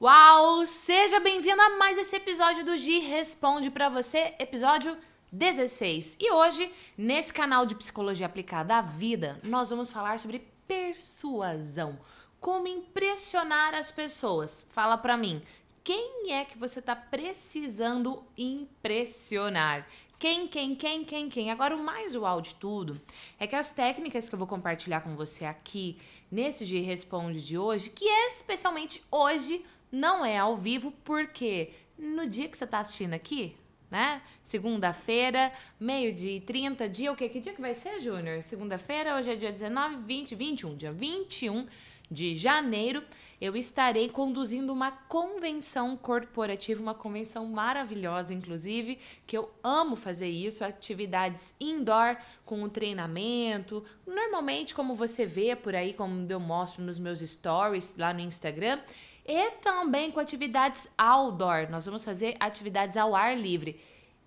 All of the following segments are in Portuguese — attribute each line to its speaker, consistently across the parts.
Speaker 1: Uau! Seja bem-vindo a mais esse episódio do Gi Responde para você, episódio 16. E hoje, nesse canal de psicologia aplicada à vida, nós vamos falar sobre persuasão. Como impressionar as pessoas. Fala para mim, quem é que você tá precisando impressionar? Quem, quem, quem, quem, quem? Agora, o mais uau de tudo é que as técnicas que eu vou compartilhar com você aqui nesse G Responde de hoje, que é especialmente hoje não é ao vivo, porque no dia que você está assistindo aqui, né? Segunda-feira, meio-dia e 30, dia o quê? Que dia que vai ser, Júnior? Segunda-feira, hoje é dia 19, 20, 21, dia 21 de janeiro, eu estarei conduzindo uma convenção corporativa, uma convenção maravilhosa, inclusive, que eu amo fazer isso, atividades indoor com o treinamento, normalmente como você vê por aí, como eu mostro nos meus stories lá no Instagram, e também com atividades outdoor. Nós vamos fazer atividades ao ar livre.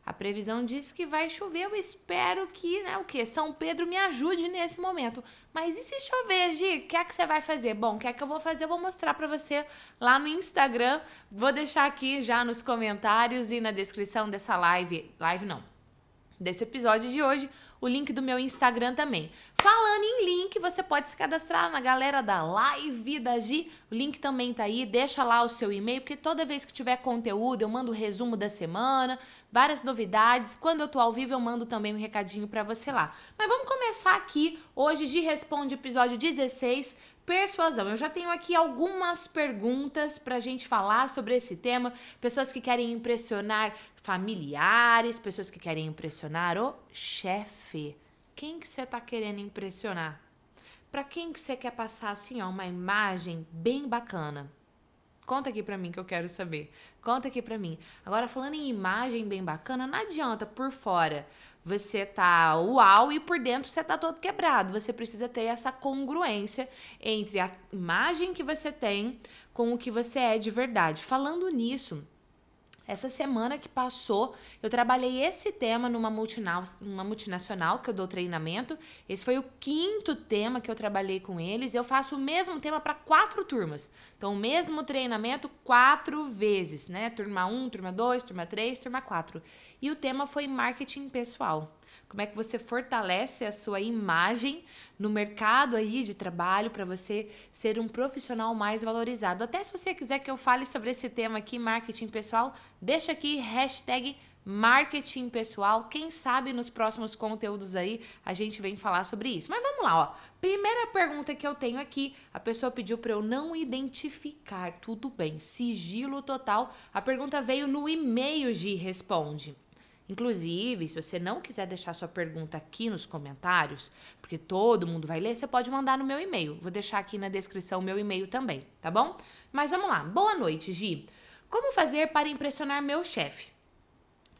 Speaker 1: A previsão diz que vai chover. Eu espero que, né, o que? São Pedro me ajude nesse momento. Mas e se chover, Gi? O que é que você vai fazer? Bom, o que é que eu vou fazer? Eu vou mostrar para você lá no Instagram. Vou deixar aqui já nos comentários e na descrição dessa live. Live não. Desse episódio de hoje, o link do meu Instagram também. Falando em link, você pode se cadastrar na galera da Live da Gi. O link também tá aí. Deixa lá o seu e-mail, porque toda vez que tiver conteúdo, eu mando o resumo da semana, várias novidades. Quando eu tô ao vivo, eu mando também um recadinho para você lá. Mas vamos começar aqui. Hoje, Gi Responde, episódio 16 persuasão. Eu já tenho aqui algumas perguntas para a gente falar sobre esse tema. Pessoas que querem impressionar familiares, pessoas que querem impressionar o chefe. Quem que você está querendo impressionar? Para quem que você quer passar assim, ó, uma imagem bem bacana? Conta aqui pra mim que eu quero saber. Conta aqui pra mim. Agora, falando em imagem bem bacana, não adianta por fora você tá uau e por dentro você tá todo quebrado. Você precisa ter essa congruência entre a imagem que você tem com o que você é de verdade. Falando nisso, essa semana que passou, eu trabalhei esse tema numa multinacional, que eu dou treinamento. Esse foi o quinto tema que eu trabalhei com eles. Eu faço o mesmo tema para quatro turmas. Então, o mesmo treinamento quatro vezes, né? Turma 1, um, turma 2, turma 3, turma 4. E o tema foi marketing pessoal. Como é que você fortalece a sua imagem no mercado aí de trabalho para você ser um profissional mais valorizado. Até se você quiser que eu fale sobre esse tema aqui, marketing pessoal, deixa aqui hashtag marketing pessoal. Quem sabe nos próximos conteúdos aí a gente vem falar sobre isso. Mas vamos lá, ó. Primeira pergunta que eu tenho aqui, a pessoa pediu para eu não identificar. Tudo bem, sigilo total. A pergunta veio no e-mail de responde. Inclusive, se você não quiser deixar sua pergunta aqui nos comentários, porque todo mundo vai ler, você pode mandar no meu e-mail. Vou deixar aqui na descrição o meu e-mail também, tá bom? Mas vamos lá. Boa noite, Gi. Como fazer para impressionar meu chefe?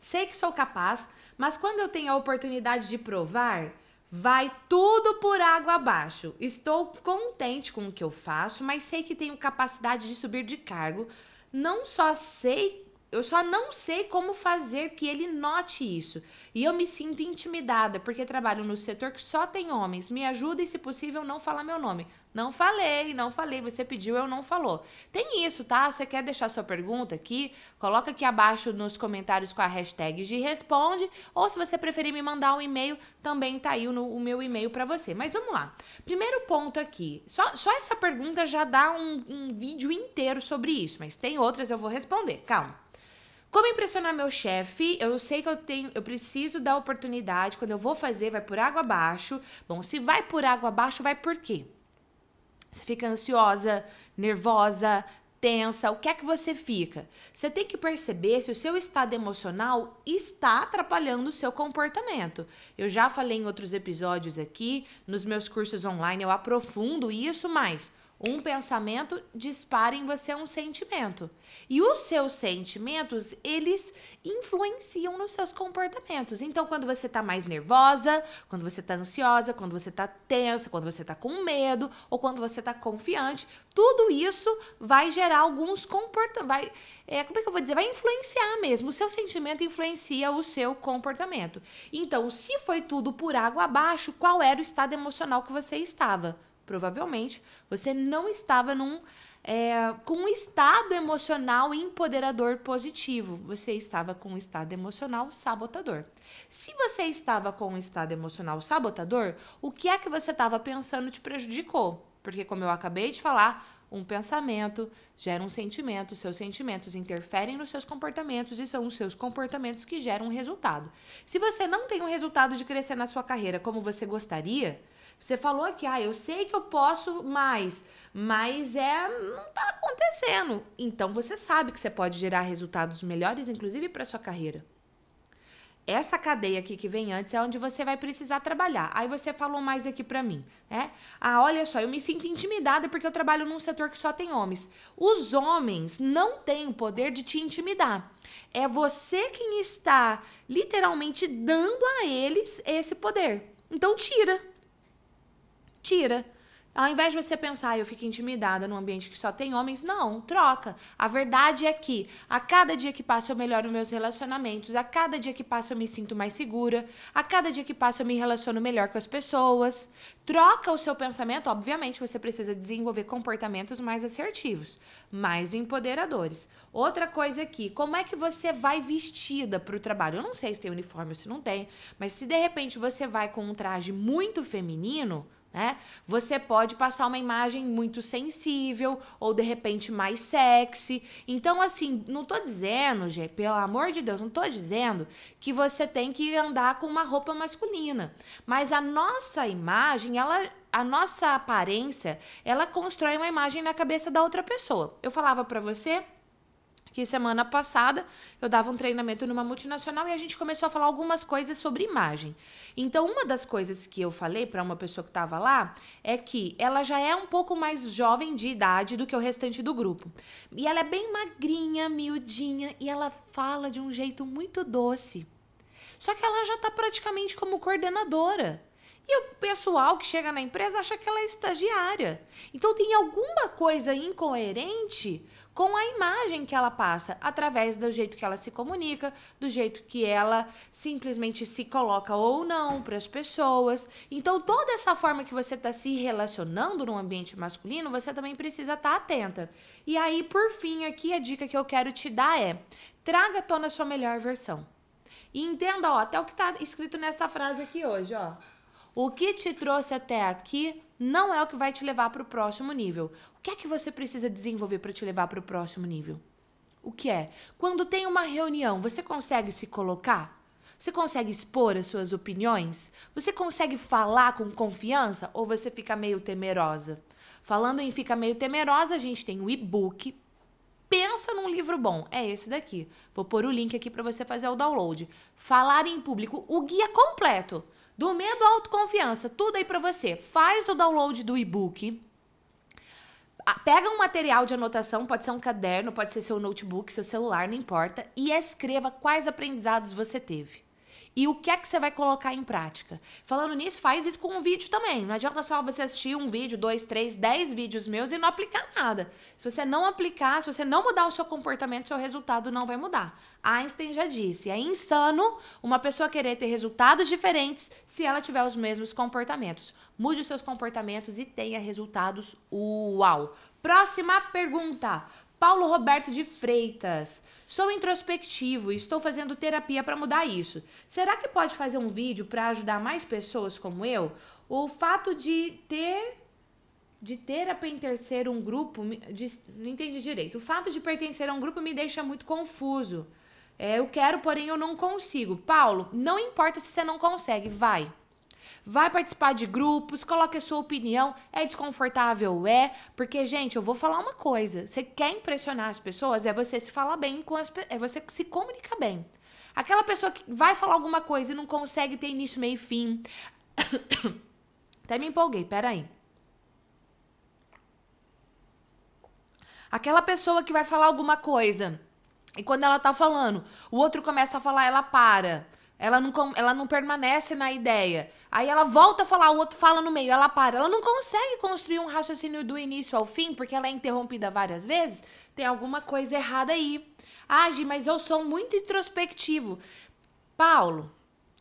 Speaker 1: Sei que sou capaz, mas quando eu tenho a oportunidade de provar, vai tudo por água abaixo. Estou contente com o que eu faço, mas sei que tenho capacidade de subir de cargo. Não só sei eu só não sei como fazer que ele note isso. E eu me sinto intimidada, porque trabalho no setor que só tem homens. Me ajuda e, se possível, não falar meu nome. Não falei, não falei. Você pediu, eu não falou. Tem isso, tá? Você quer deixar sua pergunta aqui? Coloca aqui abaixo nos comentários com a hashtag de responde. Ou se você preferir me mandar um e-mail, também tá aí o, o meu e-mail para você. Mas vamos lá. Primeiro ponto aqui. Só, só essa pergunta já dá um, um vídeo inteiro sobre isso. Mas tem outras, eu vou responder. Calma. Como impressionar meu chefe? Eu sei que eu tenho, eu preciso da oportunidade. Quando eu vou fazer, vai por água abaixo. Bom, se vai por água abaixo, vai por quê? Você fica ansiosa, nervosa, tensa, o que é que você fica? Você tem que perceber se o seu estado emocional está atrapalhando o seu comportamento. Eu já falei em outros episódios aqui, nos meus cursos online eu aprofundo isso mais. Um pensamento dispara em você um sentimento. E os seus sentimentos, eles influenciam nos seus comportamentos. Então, quando você tá mais nervosa, quando você tá ansiosa, quando você tá tensa, quando você tá com medo ou quando você tá confiante, tudo isso vai gerar alguns comportamentos. Vai, é, como é que eu vou dizer? Vai influenciar mesmo. O seu sentimento influencia o seu comportamento. Então, se foi tudo por água abaixo, qual era o estado emocional que você estava? Provavelmente você não estava num é, com um estado emocional empoderador positivo. Você estava com um estado emocional sabotador. Se você estava com um estado emocional sabotador, o que é que você estava pensando te prejudicou? Porque, como eu acabei de falar, um pensamento gera um sentimento, seus sentimentos interferem nos seus comportamentos e são os seus comportamentos que geram um resultado. Se você não tem um resultado de crescer na sua carreira como você gostaria, você falou que, ah, eu sei que eu posso mais, mas é não tá acontecendo. Então você sabe que você pode gerar resultados melhores, inclusive para sua carreira. Essa cadeia aqui que vem antes é onde você vai precisar trabalhar. Aí você falou mais aqui para mim, né? Ah, olha só, eu me sinto intimidada porque eu trabalho num setor que só tem homens. Os homens não têm o poder de te intimidar. É você quem está literalmente dando a eles esse poder. Então tira. Tira. Ao invés de você pensar, ah, eu fico intimidada num ambiente que só tem homens, não, troca. A verdade é que a cada dia que passa eu melhoro meus relacionamentos, a cada dia que passa eu me sinto mais segura, a cada dia que passa eu me relaciono melhor com as pessoas. Troca o seu pensamento, obviamente você precisa desenvolver comportamentos mais assertivos, mais empoderadores. Outra coisa aqui, como é que você vai vestida para o trabalho? Eu não sei se tem uniforme ou se não tem, mas se de repente você vai com um traje muito feminino, né? Você pode passar uma imagem muito sensível ou de repente mais sexy. Então, assim, não tô dizendo, gente, pelo amor de Deus, não tô dizendo que você tem que andar com uma roupa masculina. Mas a nossa imagem, ela a nossa aparência, ela constrói uma imagem na cabeça da outra pessoa. Eu falava para você que semana passada eu dava um treinamento numa multinacional e a gente começou a falar algumas coisas sobre imagem. Então, uma das coisas que eu falei para uma pessoa que estava lá é que ela já é um pouco mais jovem de idade do que o restante do grupo. E ela é bem magrinha, miudinha e ela fala de um jeito muito doce. Só que ela já está praticamente como coordenadora. E o pessoal que chega na empresa acha que ela é estagiária. Então tem alguma coisa incoerente com a imagem que ela passa, através do jeito que ela se comunica, do jeito que ela simplesmente se coloca ou não para as pessoas. Então, toda essa forma que você está se relacionando no ambiente masculino, você também precisa estar tá atenta. E aí, por fim, aqui a dica que eu quero te dar é: traga à tona sua melhor versão. E entenda, ó, até o que está escrito nessa frase aqui hoje, ó. O que te trouxe até aqui não é o que vai te levar para o próximo nível. O que é que você precisa desenvolver para te levar para o próximo nível? O que é? Quando tem uma reunião, você consegue se colocar? Você consegue expor as suas opiniões? Você consegue falar com confiança ou você fica meio temerosa? Falando em fica meio temerosa, a gente tem o e-book. Pensa num livro bom. É esse daqui. Vou pôr o link aqui para você fazer o download. Falar em público, o guia completo. Do medo à autoconfiança, tudo aí para você. Faz o download do e-book. Pega um material de anotação, pode ser um caderno, pode ser seu notebook, seu celular, não importa, e escreva quais aprendizados você teve e o que é que você vai colocar em prática. Falando nisso, faz isso com um vídeo também. Não adianta só você assistir um vídeo, dois, três, dez vídeos meus e não aplicar nada. Se você não aplicar, se você não mudar o seu comportamento, seu resultado não vai mudar. Einstein já disse: é insano uma pessoa querer ter resultados diferentes se ela tiver os mesmos comportamentos. Mude os seus comportamentos e tenha resultados uau. Próxima pergunta. Paulo Roberto de Freitas. Sou introspectivo e estou fazendo terapia para mudar isso. Será que pode fazer um vídeo para ajudar mais pessoas como eu? O fato de ter de ter a pertencer um grupo, de, não entendi direito. O fato de pertencer a um grupo me deixa muito confuso. É, eu quero, porém eu não consigo. Paulo, não importa se você não consegue, vai. Vai participar de grupos, coloque a sua opinião. É desconfortável? É. Porque, gente, eu vou falar uma coisa. Você quer impressionar as pessoas? É você se falar bem com as É você se comunicar bem. Aquela pessoa que vai falar alguma coisa e não consegue ter início, meio e fim. Até me empolguei, peraí. Aquela pessoa que vai falar alguma coisa e quando ela tá falando, o outro começa a falar, ela para. Ela não, ela não permanece na ideia. Aí ela volta a falar, o outro fala no meio, ela para. Ela não consegue construir um raciocínio do início ao fim, porque ela é interrompida várias vezes. Tem alguma coisa errada aí. Ah, Gi, mas eu sou muito introspectivo. Paulo,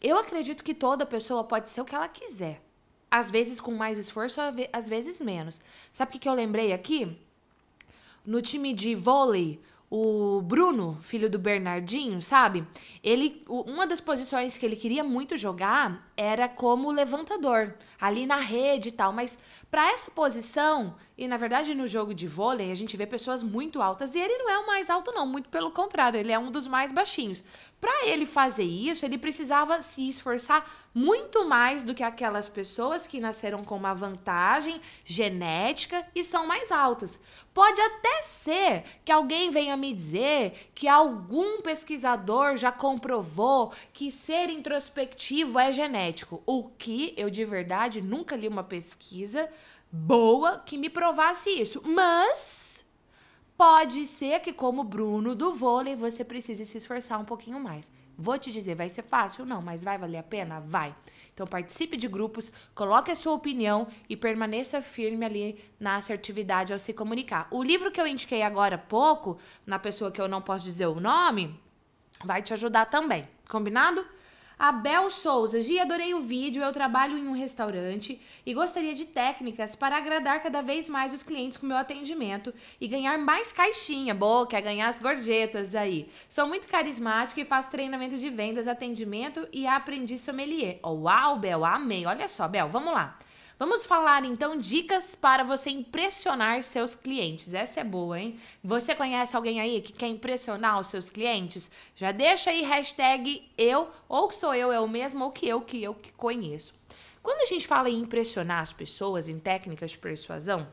Speaker 1: eu acredito que toda pessoa pode ser o que ela quiser. Às vezes com mais esforço, às vezes menos. Sabe o que eu lembrei aqui? no time de vôlei, o Bruno, filho do Bernardinho, sabe? Ele, uma das posições que ele queria muito jogar era como levantador, ali na rede e tal, mas para essa posição, e na verdade no jogo de vôlei, a gente vê pessoas muito altas e ele não é o mais alto não, muito pelo contrário, ele é um dos mais baixinhos. Para ele fazer isso, ele precisava se esforçar muito mais do que aquelas pessoas que nasceram com uma vantagem genética e são mais altas. Pode até ser que alguém venha me dizer que algum pesquisador já comprovou que ser introspectivo é genético, o que eu de verdade nunca li uma pesquisa boa que me provasse isso. Mas Pode ser que, como Bruno do vôlei, você precise se esforçar um pouquinho mais. Vou te dizer, vai ser fácil? Não, mas vai valer a pena? Vai. Então participe de grupos, coloque a sua opinião e permaneça firme ali na assertividade ao se comunicar. O livro que eu indiquei agora há pouco, na pessoa que eu não posso dizer o nome, vai te ajudar também. Combinado? Abel Souza, Gi, adorei o vídeo. Eu trabalho em um restaurante e gostaria de técnicas para agradar cada vez mais os clientes com meu atendimento e ganhar mais caixinha. Boa, quer ganhar as gorjetas aí. Sou muito carismática e faço treinamento de vendas, atendimento e aprendi sommelier. Oh, uau, Bel, amei. Olha só, Bel, vamos lá. Vamos falar então dicas para você impressionar seus clientes. Essa é boa, hein? Você conhece alguém aí que quer impressionar os seus clientes? Já deixa aí hashtag eu, ou que sou eu, é o mesmo, ou que eu, que eu que conheço. Quando a gente fala em impressionar as pessoas em técnicas de persuasão,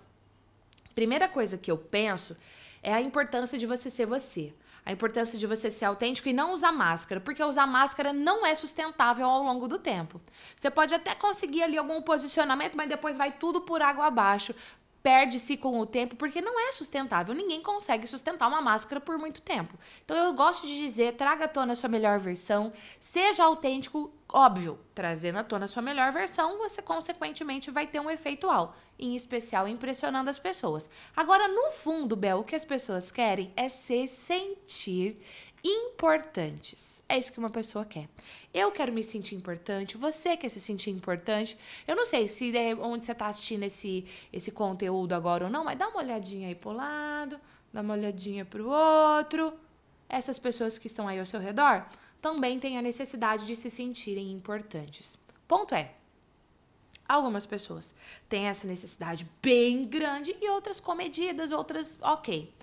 Speaker 1: primeira coisa que eu penso é a importância de você ser você a importância de você ser autêntico e não usar máscara, porque usar máscara não é sustentável ao longo do tempo. Você pode até conseguir ali algum posicionamento, mas depois vai tudo por água abaixo, perde-se com o tempo, porque não é sustentável. Ninguém consegue sustentar uma máscara por muito tempo. Então eu gosto de dizer, traga à tona a sua melhor versão, seja autêntico, óbvio, trazendo à tona a sua melhor versão, você consequentemente vai ter um efeito ao, em especial impressionando as pessoas. Agora, no fundo, Bel, o que as pessoas querem é se sentir importantes. É isso que uma pessoa quer. Eu quero me sentir importante, você quer se sentir importante. Eu não sei se é onde você está assistindo esse, esse conteúdo agora ou não, mas dá uma olhadinha aí pro lado, dá uma olhadinha pro outro. Essas pessoas que estão aí ao seu redor também têm a necessidade de se sentirem importantes. Ponto é, Algumas pessoas têm essa necessidade bem grande e outras comedidas, outras ok.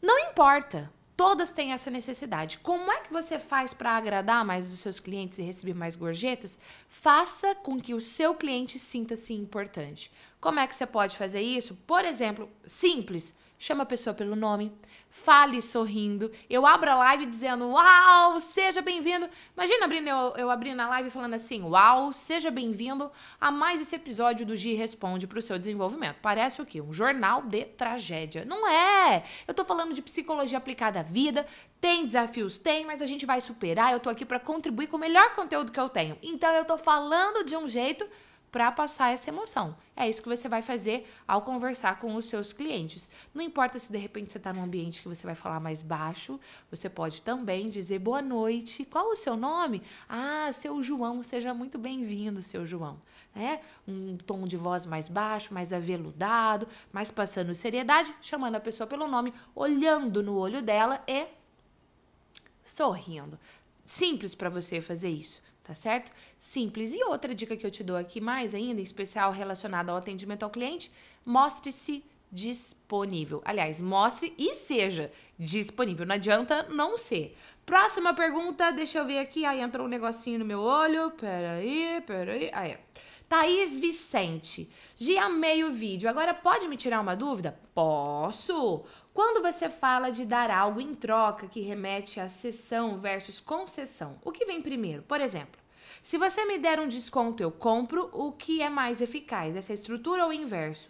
Speaker 1: Não importa. Todas têm essa necessidade. Como é que você faz para agradar mais os seus clientes e receber mais gorjetas? Faça com que o seu cliente sinta-se importante. Como é que você pode fazer isso? Por exemplo, simples chama a pessoa pelo nome, fale sorrindo. Eu abro a live dizendo, uau, seja bem-vindo. Imagina abrindo, eu, eu abrindo a live falando assim, uau, seja bem-vindo a mais esse episódio do Gi Responde para o seu desenvolvimento. Parece o quê? Um jornal de tragédia. Não é! Eu tô falando de psicologia aplicada à vida, tem desafios? Tem, mas a gente vai superar. Eu tô aqui para contribuir com o melhor conteúdo que eu tenho. Então eu tô falando de um jeito para passar essa emoção. É isso que você vai fazer ao conversar com os seus clientes. Não importa se de repente você está num ambiente que você vai falar mais baixo, você pode também dizer boa noite. Qual o seu nome? Ah, seu João, seja muito bem-vindo, seu João. É um tom de voz mais baixo, mais aveludado, mais passando seriedade, chamando a pessoa pelo nome, olhando no olho dela e sorrindo. Simples para você fazer isso tá certo? Simples. E outra dica que eu te dou aqui mais ainda, em especial relacionada ao atendimento ao cliente, mostre-se disponível. Aliás, mostre e seja disponível. Não adianta não ser. Próxima pergunta, deixa eu ver aqui. Aí entrou um negocinho no meu olho. Peraí, peraí. Aí. É. Thaís Vicente. Já amei o vídeo. Agora pode me tirar uma dúvida? Posso. Quando você fala de dar algo em troca que remete a cessão versus concessão, o que vem primeiro? Por exemplo, se você me der um desconto, eu compro, o que é mais eficaz? Essa estrutura ou o inverso?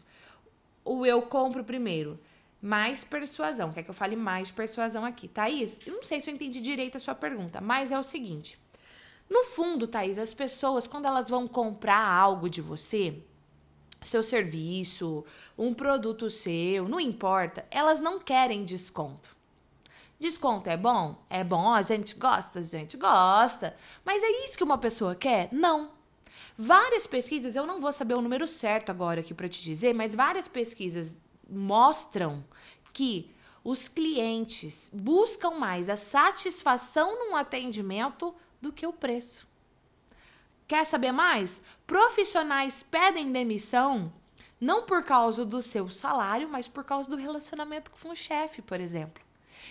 Speaker 1: O eu compro primeiro. Mais persuasão. Quer que eu fale mais persuasão aqui? Thaís, eu não sei se eu entendi direito a sua pergunta, mas é o seguinte. No fundo, Thaís, as pessoas, quando elas vão comprar algo de você, seu serviço, um produto seu, não importa, elas não querem desconto. Desconto é bom? É bom, a gente gosta, a gente gosta. Mas é isso que uma pessoa quer? Não. Várias pesquisas, eu não vou saber o número certo agora aqui para te dizer, mas várias pesquisas mostram que os clientes buscam mais a satisfação num atendimento do que o preço. Quer saber mais? Profissionais pedem demissão não por causa do seu salário, mas por causa do relacionamento com o chefe, por exemplo.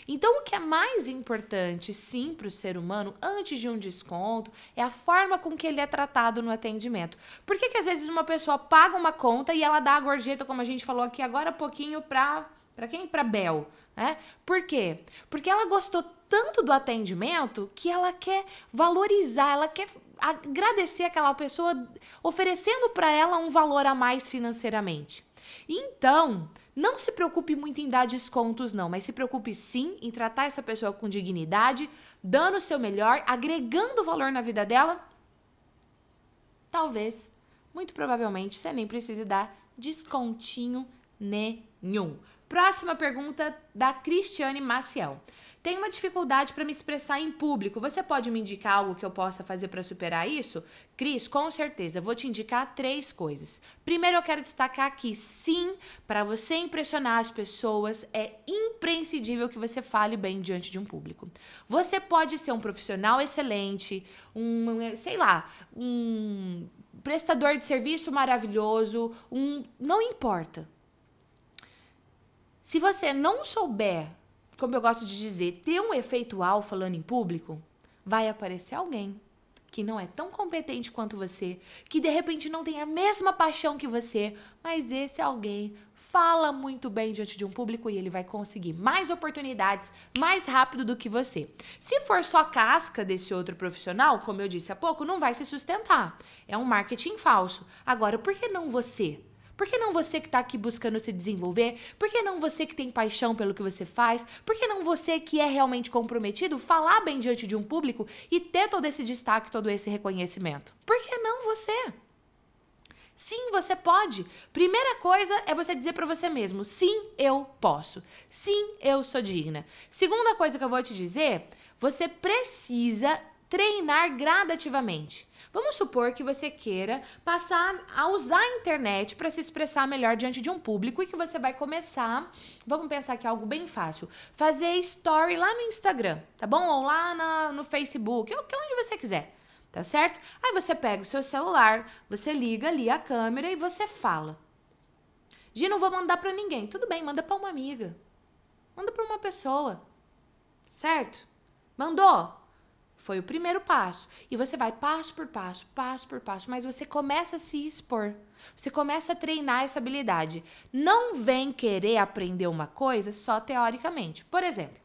Speaker 1: Então, o que é mais importante, sim, para o ser humano, antes de um desconto, é a forma com que ele é tratado no atendimento. Por que, que às vezes uma pessoa paga uma conta e ela dá a gorjeta, como a gente falou aqui agora há pouquinho, para para quem? Para Bel, né? Por quê? Porque ela gostou tanto do atendimento que ela quer valorizar, ela quer agradecer aquela pessoa oferecendo para ela um valor a mais financeiramente. Então, não se preocupe muito em dar descontos, não, mas se preocupe sim em tratar essa pessoa com dignidade, dando o seu melhor, agregando valor na vida dela. Talvez, muito provavelmente, você nem precise dar descontinho nenhum. Próxima pergunta da Cristiane Maciel. Tenho uma dificuldade para me expressar em público. Você pode me indicar algo que eu possa fazer para superar isso? Cris, com certeza. Vou te indicar três coisas. Primeiro, eu quero destacar que sim, para você impressionar as pessoas, é imprescindível que você fale bem diante de um público. Você pode ser um profissional excelente, um, sei lá, um prestador de serviço maravilhoso, um, não importa. Se você não souber, como eu gosto de dizer, ter um efeitual falando em público, vai aparecer alguém que não é tão competente quanto você, que de repente não tem a mesma paixão que você, mas esse alguém fala muito bem diante de um público e ele vai conseguir mais oportunidades mais rápido do que você. Se for só casca desse outro profissional, como eu disse há pouco, não vai se sustentar. É um marketing falso. Agora, por que não você? Por que não você que está aqui buscando se desenvolver? Por que não você que tem paixão pelo que você faz? Por que não você que é realmente comprometido falar bem diante de um público e ter todo esse destaque, todo esse reconhecimento? Por que não você? Sim, você pode. Primeira coisa é você dizer para você mesmo: sim, eu posso. Sim, eu sou digna. Segunda coisa que eu vou te dizer, você precisa treinar gradativamente. Vamos supor que você queira passar a usar a internet para se expressar melhor diante de um público e que você vai começar, vamos pensar que é algo bem fácil, fazer story lá no Instagram, tá bom? Ou lá na, no Facebook, ou onde você quiser, tá certo? Aí você pega o seu celular, você liga ali a câmera e você fala. Gi, não vou mandar para ninguém. Tudo bem, manda para uma amiga. Manda para uma pessoa. Certo? Mandou? Foi o primeiro passo. E você vai passo por passo, passo por passo, mas você começa a se expor. Você começa a treinar essa habilidade. Não vem querer aprender uma coisa só teoricamente. Por exemplo,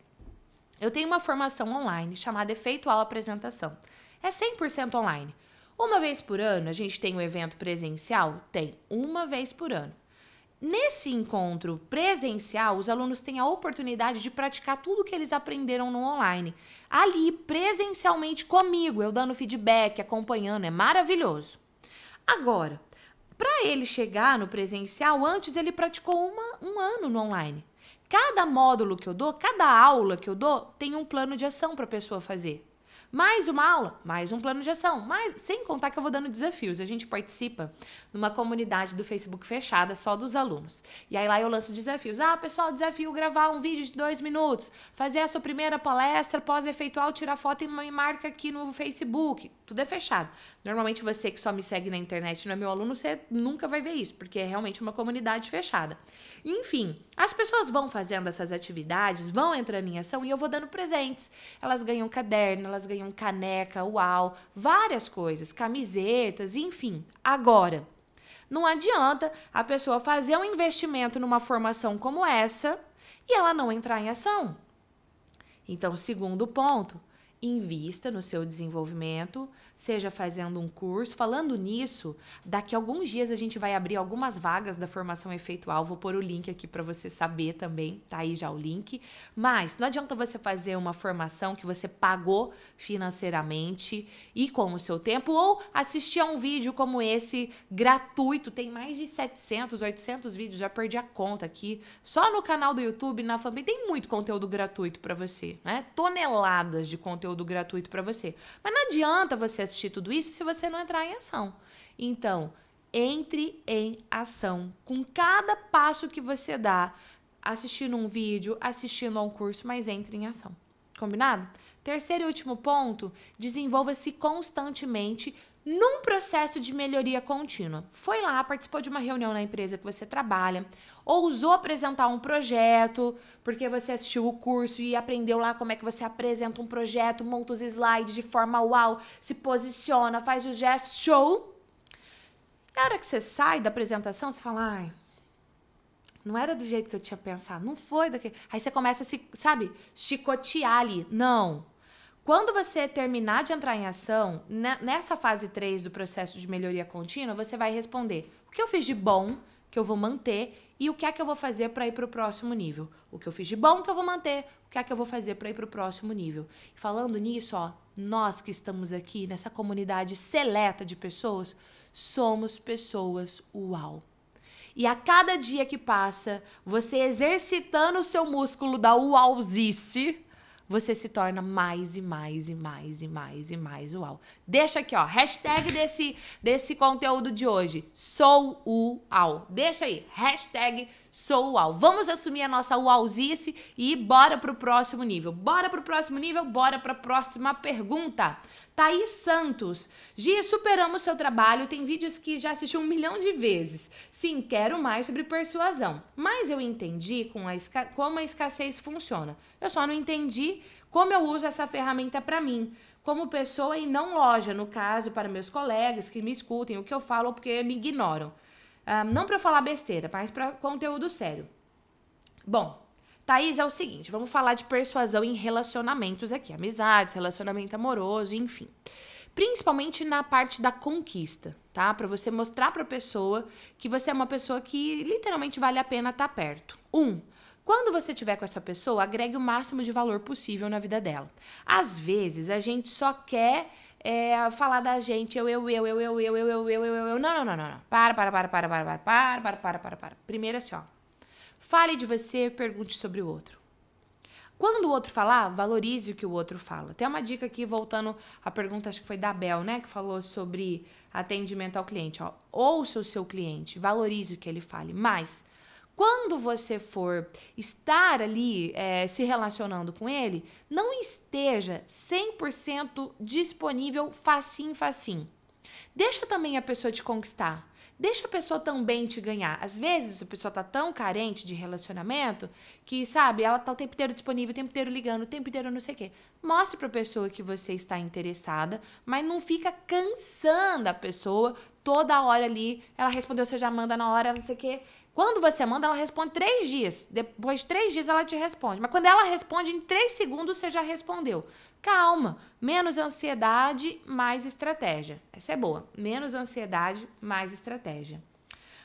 Speaker 1: eu tenho uma formação online chamada Efeitual Apresentação. É 100% online. Uma vez por ano, a gente tem um evento presencial? Tem, uma vez por ano. Nesse encontro presencial, os alunos têm a oportunidade de praticar tudo que eles aprenderam no online. Ali, presencialmente comigo, eu dando feedback, acompanhando, é maravilhoso. Agora, para ele chegar no presencial, antes ele praticou uma, um ano no online. Cada módulo que eu dou, cada aula que eu dou, tem um plano de ação para a pessoa fazer. Mais uma aula, mais um plano de ação, mais, sem contar que eu vou dando desafios. A gente participa numa comunidade do Facebook fechada, só dos alunos. E aí lá eu lanço desafios. Ah, pessoal, desafio gravar um vídeo de dois minutos, fazer a sua primeira palestra pós-efeitual, tirar foto e me marca aqui no Facebook. Tudo é fechado. Normalmente você que só me segue na internet não é meu aluno, você nunca vai ver isso, porque é realmente uma comunidade fechada. Enfim, as pessoas vão fazendo essas atividades, vão entrando em ação e eu vou dando presentes. Elas ganham caderno, elas ganham caneca, uau, várias coisas, camisetas, enfim. Agora, não adianta a pessoa fazer um investimento numa formação como essa e ela não entrar em ação. Então, segundo ponto, invista no seu desenvolvimento, seja fazendo um curso. Falando nisso, daqui a alguns dias a gente vai abrir algumas vagas da formação efeitual. Vou pôr o link aqui para você saber também, tá aí já o link. Mas não adianta você fazer uma formação que você pagou financeiramente e com o seu tempo ou assistir a um vídeo como esse gratuito. Tem mais de 700, 800 vídeos, já perdi a conta aqui. Só no canal do YouTube, na fanpage, tem muito conteúdo gratuito para você, né? Toneladas de conteúdo gratuito para você. Mas não adianta você assistir tudo isso se você não entrar em ação. Então, entre em ação. Com cada passo que você dá, assistindo um vídeo, assistindo a um curso, mas entre em ação. Combinado? Terceiro e último ponto: desenvolva-se constantemente num processo de melhoria contínua. Foi lá, participou de uma reunião na empresa que você trabalha, ousou apresentar um projeto, porque você assistiu o curso e aprendeu lá como é que você apresenta um projeto, monta os slides de forma uau, se posiciona, faz os gestos, show. Na hora que você sai da apresentação, você fala, ai, não era do jeito que eu tinha pensado, não foi daquele. Aí você começa a se, sabe, chicotear ali. Não. Quando você terminar de entrar em ação, nessa fase 3 do processo de melhoria contínua, você vai responder o que eu fiz de bom, que eu vou manter, e o que é que eu vou fazer para ir para o próximo nível. O que eu fiz de bom, que eu vou manter, o que é que eu vou fazer para ir para o próximo nível. Falando nisso, ó, nós que estamos aqui nessa comunidade seleta de pessoas, somos pessoas uau. E a cada dia que passa, você exercitando o seu músculo da uauzice, você se torna mais e mais e mais e mais e mais uau. Deixa aqui, ó, hashtag desse, desse conteúdo de hoje, sou uau. Deixa aí, hashtag sou uau. Vamos assumir a nossa uauzice e bora pro próximo nível. Bora pro próximo nível, bora pra próxima pergunta. Thaís Santos. Gi, superamos seu trabalho. Tem vídeos que já assisti um milhão de vezes. Sim, quero mais sobre persuasão. Mas eu entendi com a como a escassez funciona. Eu só não entendi como eu uso essa ferramenta para mim, como pessoa e não loja, no caso, para meus colegas que me escutem o que eu falo porque me ignoram. Ah, não para falar besteira, mas para conteúdo sério. Bom, Thaís, é o seguinte, vamos falar de persuasão em relacionamentos aqui, amizades, relacionamento amoroso, enfim. Principalmente na parte da conquista, tá? Para você mostrar para a pessoa que você é uma pessoa que literalmente vale a pena estar tá perto. Um, quando você tiver com essa pessoa, agregue o máximo de valor possível na vida dela. Às vezes, a gente só quer é, falar da gente, eu, eu, eu, eu, eu, eu, eu, eu, eu, eu, eu, não, não, não, não, não. Para, para, para, para, para, para, para, para, para, para, para. Primeiro assim, ó. Fale de você, pergunte sobre o outro. Quando o outro falar, valorize o que o outro fala. Tem uma dica aqui, voltando à pergunta, acho que foi da Bel, né? Que falou sobre atendimento ao cliente. Ó. Ouça o seu cliente, valorize o que ele fale. Mas, quando você for estar ali é, se relacionando com ele, não esteja 100% disponível facinho, facinho. Deixa também a pessoa te conquistar. Deixa a pessoa também te ganhar. Às vezes a pessoa tá tão carente de relacionamento que, sabe, ela tá o tempo inteiro disponível, o tempo inteiro ligando, o tempo inteiro não sei o quê. Mostre pra pessoa que você está interessada, mas não fica cansando a pessoa toda hora ali. Ela respondeu, você já manda na hora, não sei o quê. Quando você manda, ela responde três dias. Depois de três dias, ela te responde. Mas quando ela responde, em três segundos, você já respondeu. Calma. Menos ansiedade, mais estratégia. Essa é boa. Menos ansiedade, mais estratégia.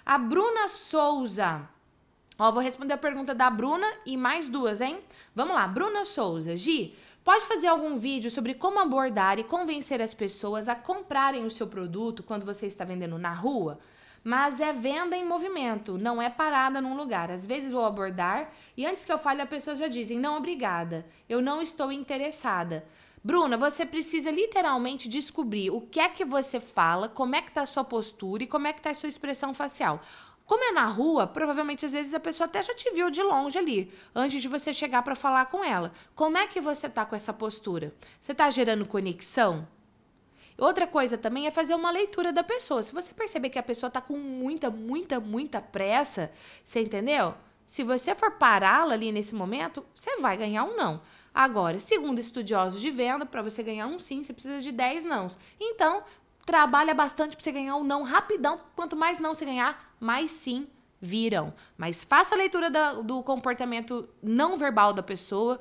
Speaker 1: A Bruna Souza. Ó, vou responder a pergunta da Bruna e mais duas, hein? Vamos lá. Bruna Souza. Gi, pode fazer algum vídeo sobre como abordar e convencer as pessoas a comprarem o seu produto quando você está vendendo na rua? Mas é venda em movimento, não é parada num lugar. Às vezes vou abordar e antes que eu fale, as pessoas já dizem: não, obrigada, eu não estou interessada. Bruna, você precisa literalmente descobrir o que é que você fala, como é que tá a sua postura e como é que tá a sua expressão facial. Como é na rua, provavelmente às vezes a pessoa até já te viu de longe ali, antes de você chegar para falar com ela. Como é que você tá com essa postura? Você tá gerando conexão? Outra coisa também é fazer uma leitura da pessoa. Se você perceber que a pessoa tá com muita, muita, muita pressa, você entendeu? Se você for pará-la ali nesse momento, você vai ganhar um não. Agora, segundo estudiosos de venda, para você ganhar um sim, você precisa de 10 nãos. Então, trabalha bastante para você ganhar um não rapidão. Quanto mais não você ganhar, mais sim viram. Mas faça a leitura da, do comportamento não verbal da pessoa,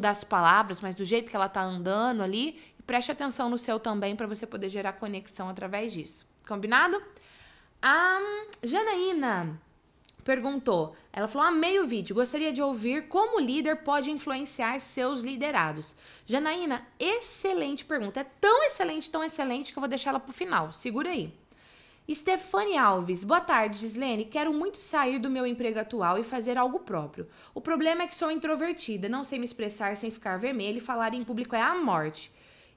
Speaker 1: das palavras, mas do jeito que ela tá andando ali Preste atenção no seu também para você poder gerar conexão através disso. Combinado? A Janaína perguntou, ela falou: "Amei o vídeo, gostaria de ouvir como o líder pode influenciar seus liderados". Janaína, excelente pergunta. É tão excelente, tão excelente que eu vou deixar ela pro final. Segura aí. Stefane Alves, boa tarde, Gislene. Quero muito sair do meu emprego atual e fazer algo próprio. O problema é que sou introvertida, não sei me expressar sem ficar vermelha e falar em público é a morte.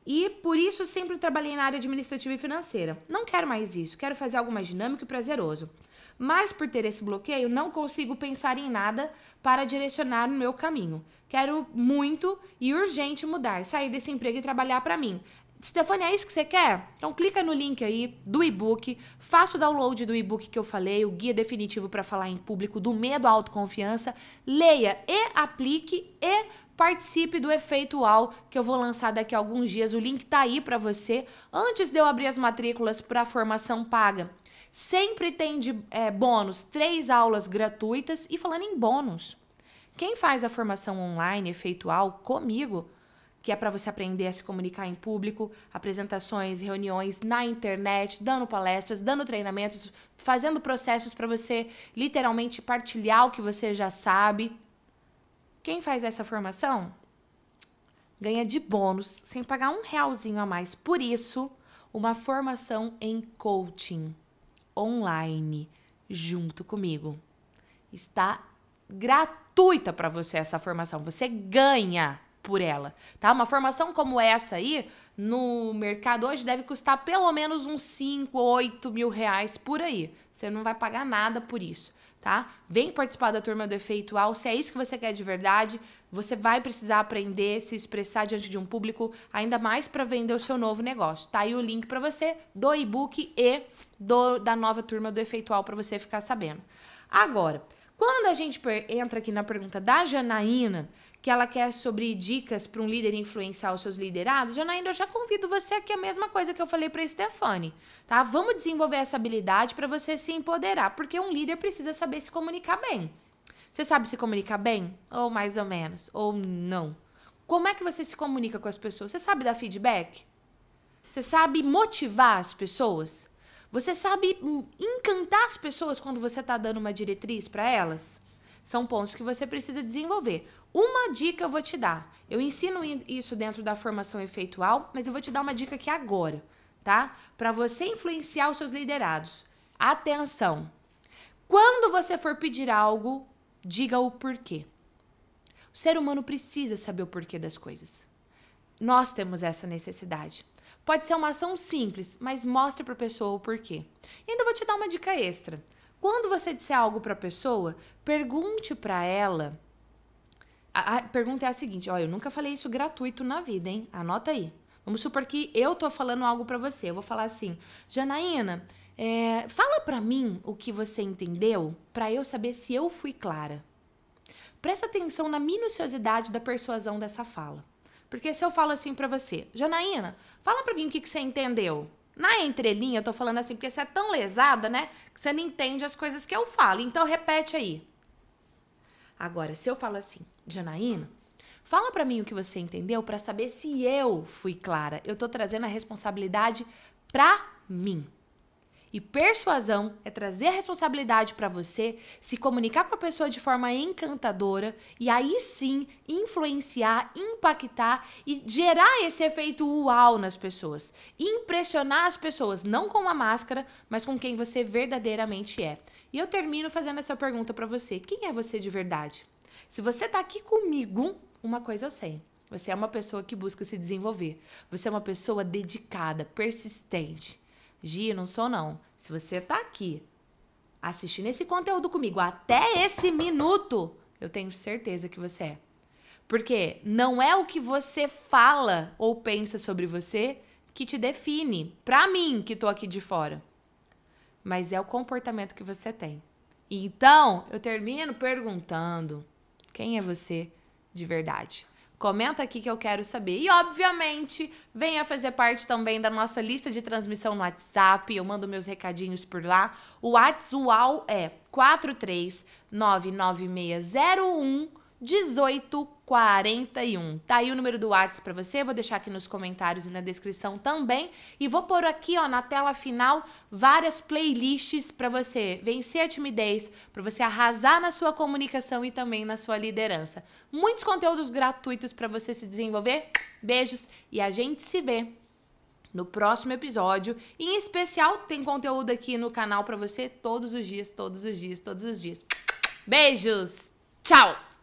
Speaker 1: E por isso sempre trabalhei na área administrativa e financeira. Não quero mais isso, quero fazer algo mais dinâmico e prazeroso. Mas por ter esse bloqueio, não consigo pensar em nada para direcionar no meu caminho. Quero muito e urgente mudar, sair desse emprego e trabalhar para mim. Stefania, é isso que você quer? Então clica no link aí do e-book, faça o download do e-book que eu falei, o guia definitivo para falar em público do medo à autoconfiança, leia e aplique e participe do efeito UAU que eu vou lançar daqui a alguns dias. O link tá aí para você. Antes de eu abrir as matrículas para a formação paga, sempre tem de é, bônus três aulas gratuitas e falando em bônus. Quem faz a formação online efeitual comigo que é para você aprender a se comunicar em público, apresentações, reuniões na internet, dando palestras, dando treinamentos, fazendo processos para você literalmente partilhar o que você já sabe. Quem faz essa formação ganha de bônus sem pagar um realzinho a mais. Por isso, uma formação em coaching online junto comigo. Está gratuita para você essa formação. Você ganha por ela, tá? Uma formação como essa aí, no mercado hoje, deve custar pelo menos uns 5, 8 mil reais por aí. Você não vai pagar nada por isso, tá? Vem participar da turma do Efeitual, se é isso que você quer de verdade, você vai precisar aprender, se expressar diante de um público, ainda mais para vender o seu novo negócio. Tá aí o link para você do e-book e do, da nova turma do Efeitual para você ficar sabendo. Agora, quando a gente entra aqui na pergunta da Janaína, que ela quer sobre dicas para um líder influenciar os seus liderados, Janaína, eu já convido você aqui a mesma coisa que eu falei para Stefane, tá? Vamos desenvolver essa habilidade para você se empoderar, porque um líder precisa saber se comunicar bem. Você sabe se comunicar bem? Ou mais ou menos? Ou não? Como é que você se comunica com as pessoas? Você sabe dar feedback? Você sabe motivar as pessoas? Você sabe encantar as pessoas quando você está dando uma diretriz para elas? São pontos que você precisa desenvolver. Uma dica eu vou te dar. Eu ensino isso dentro da formação efeitual, mas eu vou te dar uma dica aqui agora, tá? Para você influenciar os seus liderados. Atenção! Quando você for pedir algo, diga o porquê. O ser humano precisa saber o porquê das coisas. Nós temos essa necessidade. Pode ser uma ação simples, mas mostre para a pessoa o porquê. E ainda vou te dar uma dica extra. Quando você disser algo para a pessoa, pergunte para ela. A, a, pergunta é a seguinte: olha, eu nunca falei isso gratuito na vida, hein? Anota aí. Vamos supor que eu tô falando algo para você. Eu vou falar assim, Janaína, é, fala para mim o que você entendeu para eu saber se eu fui clara. Presta atenção na minuciosidade da persuasão dessa fala. Porque se eu falo assim para você, Janaína, fala para mim o que, que você entendeu. Na entrelinha, eu tô falando assim, porque você é tão lesada, né? Que você não entende as coisas que eu falo. Então, repete aí. Agora, se eu falo assim, Janaína, fala para mim o que você entendeu para saber se eu fui clara. Eu tô trazendo a responsabilidade pra mim. E persuasão é trazer a responsabilidade para você, se comunicar com a pessoa de forma encantadora e aí sim influenciar, impactar e gerar esse efeito uau nas pessoas. Impressionar as pessoas, não com uma máscara, mas com quem você verdadeiramente é. E eu termino fazendo essa pergunta para você: quem é você de verdade? Se você tá aqui comigo, uma coisa eu sei. Você é uma pessoa que busca se desenvolver. Você é uma pessoa dedicada, persistente. Gi, não sou não. Se você tá aqui assistindo esse conteúdo comigo até esse minuto, eu tenho certeza que você é. Porque não é o que você fala ou pensa sobre você que te define, pra mim que tô aqui de fora. Mas é o comportamento que você tem. Então, eu termino perguntando: quem é você de verdade? Comenta aqui que eu quero saber. E, obviamente, venha fazer parte também da nossa lista de transmissão no WhatsApp. Eu mando meus recadinhos por lá. O WhatsApp é 4399601 1841. Tá aí o número do WhatsApp para você, vou deixar aqui nos comentários e na descrição também. E vou pôr aqui, ó, na tela final, várias playlists para você vencer a timidez, para você arrasar na sua comunicação e também na sua liderança. Muitos conteúdos gratuitos para você se desenvolver. Beijos e a gente se vê no próximo episódio. Em especial, tem conteúdo aqui no canal para você todos os dias, todos os dias, todos os dias. Beijos! Tchau!